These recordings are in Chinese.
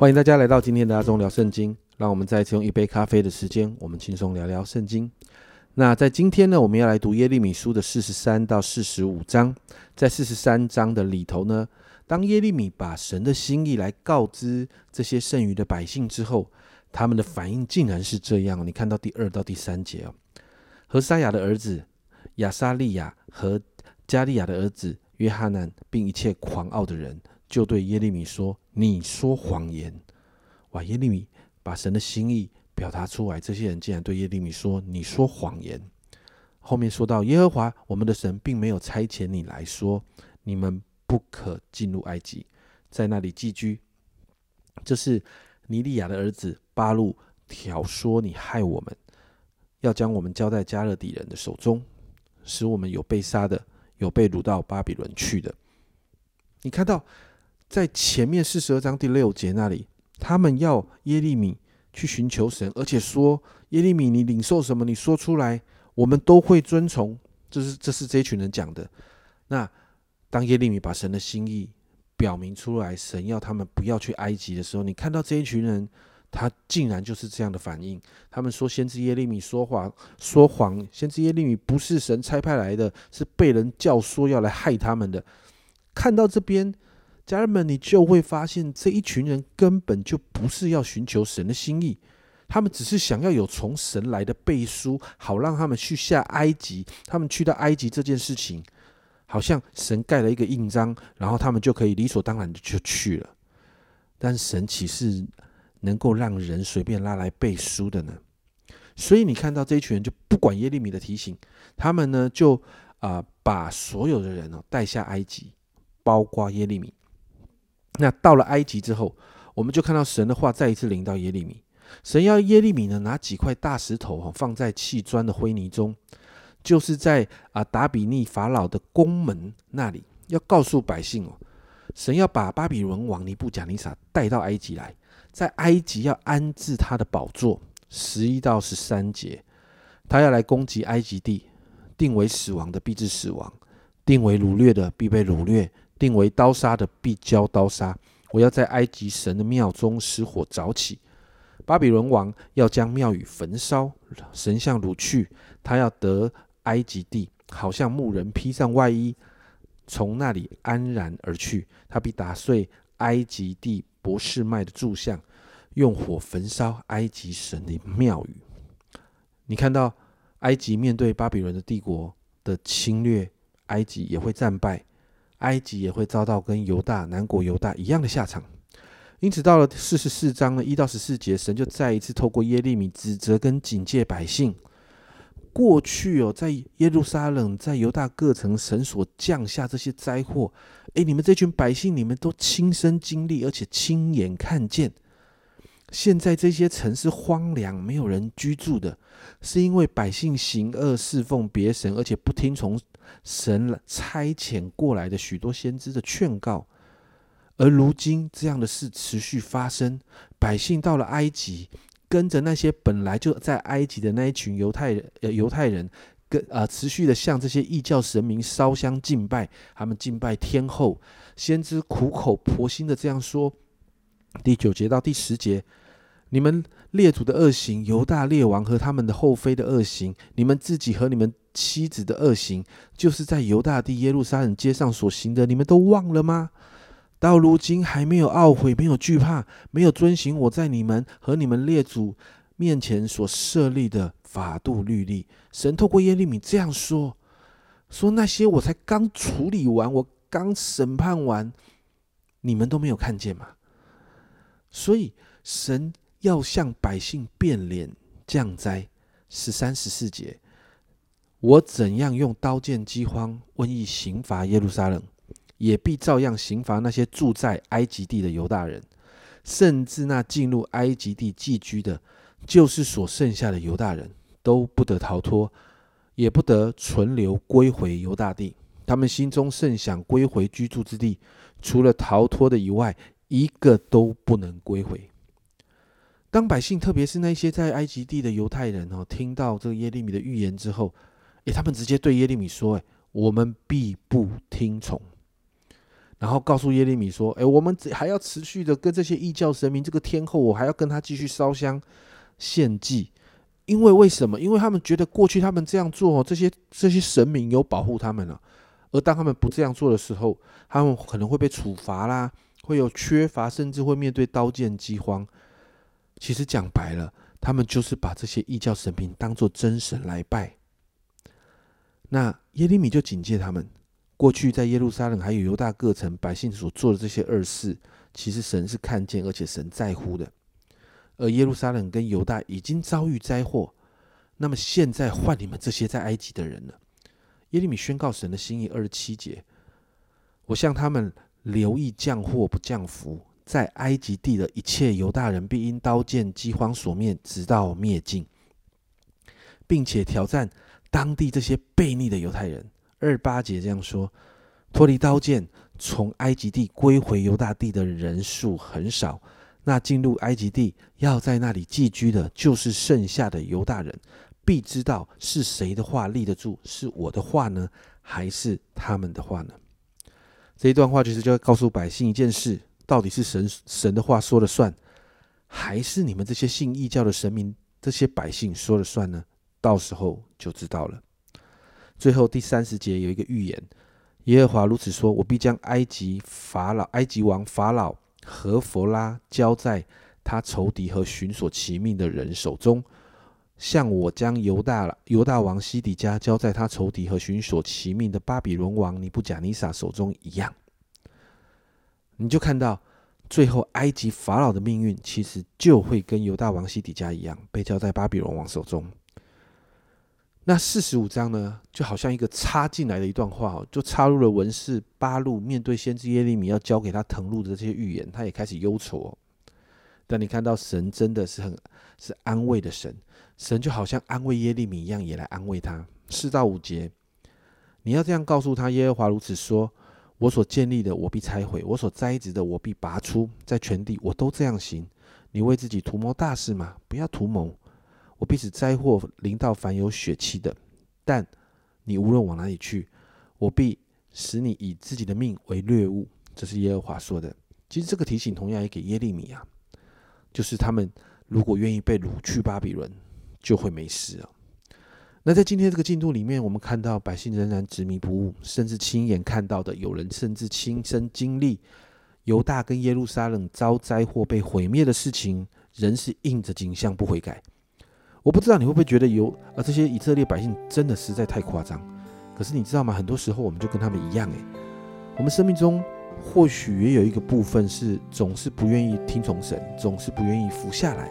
欢迎大家来到今天的阿忠聊圣经。让我们再次用一杯咖啡的时间，我们轻松聊聊圣经。那在今天呢，我们要来读耶利米书的四十三到四十五章。在四十三章的里头呢，当耶利米把神的心意来告知这些剩余的百姓之后，他们的反应竟然是这样。你看到第二到第三节哦，何沙雅的儿子亚沙利亚和加利亚的儿子约翰南，并一切狂傲的人，就对耶利米说：“你说谎言。”哇！耶利米把神的心意表达出来，这些人竟然对耶利米说：“你说谎言。”后面说到：“耶和华我们的神并没有差遣你来说，你们不可进入埃及，在那里寄居。”这是尼利亚的儿子巴路挑唆你害我们，要将我们交在加勒底人的手中，使我们有被杀的，有被掳到巴比伦去的。你看到在前面四十二章第六节那里。他们要耶利米去寻求神，而且说：“耶利米，你领受什么？你说出来，我们都会遵从。”这是这是这一群人讲的。那当耶利米把神的心意表明出来，神要他们不要去埃及的时候，你看到这一群人，他竟然就是这样的反应。他们说：“先知耶利米说谎，说谎。先知耶利米不是神差派来的，是被人教唆要来害他们的。”看到这边。家人们，你就会发现这一群人根本就不是要寻求神的心意，他们只是想要有从神来的背书，好让他们去下埃及。他们去到埃及这件事情，好像神盖了一个印章，然后他们就可以理所当然的就去了。但神岂是能够让人随便拉来背书的呢？所以你看到这一群人就不管耶利米的提醒，他们呢就啊把所有的人哦带下埃及，包括耶利米。那到了埃及之后，我们就看到神的话再一次临到耶利米。神要耶利米呢拿几块大石头哈放在砌砖的灰泥中，就是在啊达比尼法老的宫门那里，要告诉百姓哦，神要把巴比伦王尼布贾尼撒带到埃及来，在埃及要安置他的宝座。十一到十三节，他要来攻击埃及地，定为死亡的必致死亡，定为掳掠的必被掳掠。定为刀杀的必交刀杀。我要在埃及神的庙中使火早起。巴比伦王要将庙宇焚烧，神像掳去。他要得埃及地，好像牧人披上外衣，从那里安然而去。他必打碎埃及地博士麦的柱像，用火焚烧埃及神的庙宇。你看到埃及面对巴比伦的帝国的侵略，埃及也会战败。埃及也会遭到跟犹大南国犹大一样的下场，因此到了四十四章的一到十四节，神就再一次透过耶利米指责跟警戒百姓。过去哦，在耶路撒冷、在犹大各城，神所降下这些灾祸，哎，你们这群百姓，你们都亲身经历，而且亲眼看见。现在这些城市荒凉，没有人居住的，是因为百姓行恶，侍奉别神，而且不听从。神差遣过来的许多先知的劝告，而如今这样的事持续发生，百姓到了埃及，跟着那些本来就在埃及的那一群犹太人，犹太人跟啊，持续的向这些异教神明烧香敬拜，他们敬拜天后，先知苦口婆心的这样说。第九节到第十节，你们列祖的恶行，犹大列王和他们的后妃的恶行，你们自己和你们。妻子的恶行，就是在犹大地耶路撒冷街上所行的，你们都忘了吗？到如今还没有懊悔，没有惧怕，没有遵行我在你们和你们列祖面前所设立的法度律例。神透过耶利米这样说：说那些我才刚处理完，我刚审判完，你们都没有看见吗？所以神要向百姓变脸降灾，十三十四节。我怎样用刀剑、饥荒、瘟疫刑罚耶路撒冷，也必照样刑罚那些住在埃及地的犹大人，甚至那进入埃及地寄居的，就是所剩下的犹大人，都不得逃脱，也不得存留归回犹大地。他们心中甚想归回居住之地，除了逃脱的以外，一个都不能归回。当百姓，特别是那些在埃及地的犹太人哦，听到这个耶利米的预言之后，诶，他们直接对耶利米说：“诶，我们必不听从。”然后告诉耶利米说：“哎，我们还要持续的跟这些异教神明，这个天后，我还要跟他继续烧香献祭，因为为什么？因为他们觉得过去他们这样做，这些这些神明有保护他们了，而当他们不这样做的时候，他们可能会被处罚啦，会有缺乏，甚至会面对刀剑饥荒。其实讲白了，他们就是把这些异教神明当做真神来拜。那耶利米就警戒他们。”过去在耶路撒冷还有犹大各城百姓所做的这些恶事，其实神是看见，而且神在乎的。而耶路撒冷跟犹大已经遭遇灾祸，那么现在换你们这些在埃及的人了。耶利米宣告神的心意，二十七节：我向他们留意降祸不降福，在埃及地的一切犹大人必因刀剑饥荒所灭，直到灭尽，并且挑战当地这些悖逆的犹太人。二八节这样说：脱离刀剑，从埃及地归回犹大地的人数很少。那进入埃及地要在那里寄居的，就是剩下的犹大人，必知道是谁的话立得住，是我的话呢，还是他们的话呢？这一段话其实就要告诉百姓一件事：到底是神神的话说了算，还是你们这些信异教的神明、这些百姓说了算呢？到时候就知道了。最后第三十节有一个预言，耶和华如此说：“我必将埃及法老、埃及王法老和弗拉交在他仇敌和寻索其命的人手中，像我将犹大犹大王西底家交在他仇敌和寻索其命的巴比伦王尼布甲尼撒手中一样。”你就看到最后埃及法老的命运，其实就会跟犹大王西底家一样，被交在巴比伦王手中。那四十五章呢，就好像一个插进来的一段话哦，就插入了文士八路面对先知耶利米要交给他誊录的这些预言，他也开始忧愁。但你看到神真的是很是安慰的神，神就好像安慰耶利米一样，也来安慰他。四到五节，你要这样告诉他：耶和华如此说，我所建立的，我必拆毁；我所栽植的，我必拔出。在全地，我都这样行。你为自己图谋大事吗？不要图谋。我必使灾祸临到凡有血气的，但你无论往哪里去，我必使你以自己的命为掠物。这是耶和华说的。其实这个提醒同样也给耶利米啊，就是他们如果愿意被掳去巴比伦，就会没事啊。那在今天这个进度里面，我们看到百姓仍然执迷不悟，甚至亲眼看到的，有人甚至亲身经历犹大跟耶路撒冷遭灾祸被毁灭的事情，仍是应着景象不悔改。我不知道你会不会觉得有啊？这些以色列百姓真的实在太夸张。可是你知道吗？很多时候我们就跟他们一样，诶，我们生命中或许也有一个部分是总是不愿意听从神，总是不愿意服下来，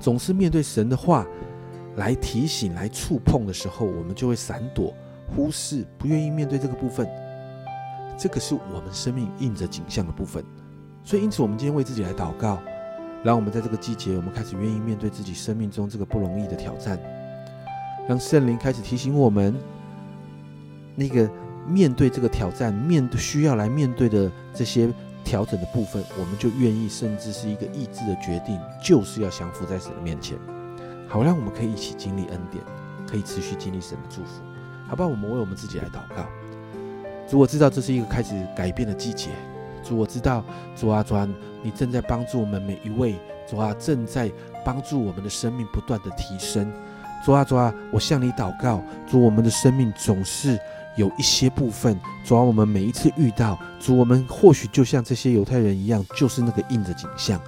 总是面对神的话来提醒、来触碰的时候，我们就会闪躲、忽视，不愿意面对这个部分。这个是我们生命印着景象的部分。所以，因此我们今天为自己来祷告。让我们在这个季节，我们开始愿意面对自己生命中这个不容易的挑战，让圣灵开始提醒我们，那个面对这个挑战、面对需要来面对的这些调整的部分，我们就愿意，甚至是一个意志的决定，就是要降服在神的面前，好让我们可以一起经历恩典，可以持续经历神的祝福，好不好？我们为我们自己来祷告，主，我知道这是一个开始改变的季节。主，我知道，主啊，主啊，你正在帮助我们每一位，主啊，正在帮助我们的生命不断的提升。主啊，主啊，我向你祷告，主，我们的生命总是有一些部分，主啊，我们每一次遇到，主，我们或许就像这些犹太人一样，就是那个印的景象。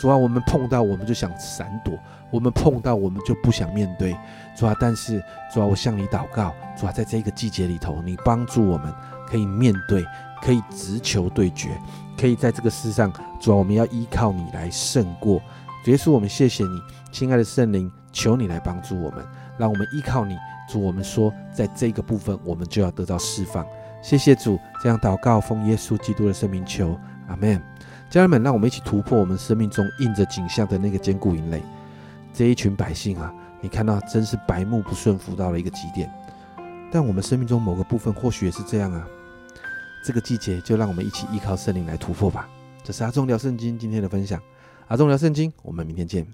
主啊，我们碰到我们就想闪躲，我们碰到我们就不想面对。主啊，但是主啊，我向你祷告，主啊，在这个季节里头，你帮助我们可以面对。可以直球对决，可以在这个世上，主啊，我们要依靠你来胜过。主耶稣，我们谢谢你，亲爱的圣灵，求你来帮助我们，让我们依靠你。主，我们说，在这个部分，我们就要得到释放。谢谢主，这样祷告，奉耶稣基督的圣名求，阿门。家人们，让我们一起突破我们生命中印着景象的那个坚固营垒。这一群百姓啊，你看到真是白目不顺服到了一个极点。但我们生命中某个部分，或许也是这样啊。这个季节，就让我们一起依靠圣灵来突破吧。这是阿忠聊圣经今天的分享。阿忠聊圣经，我们明天见。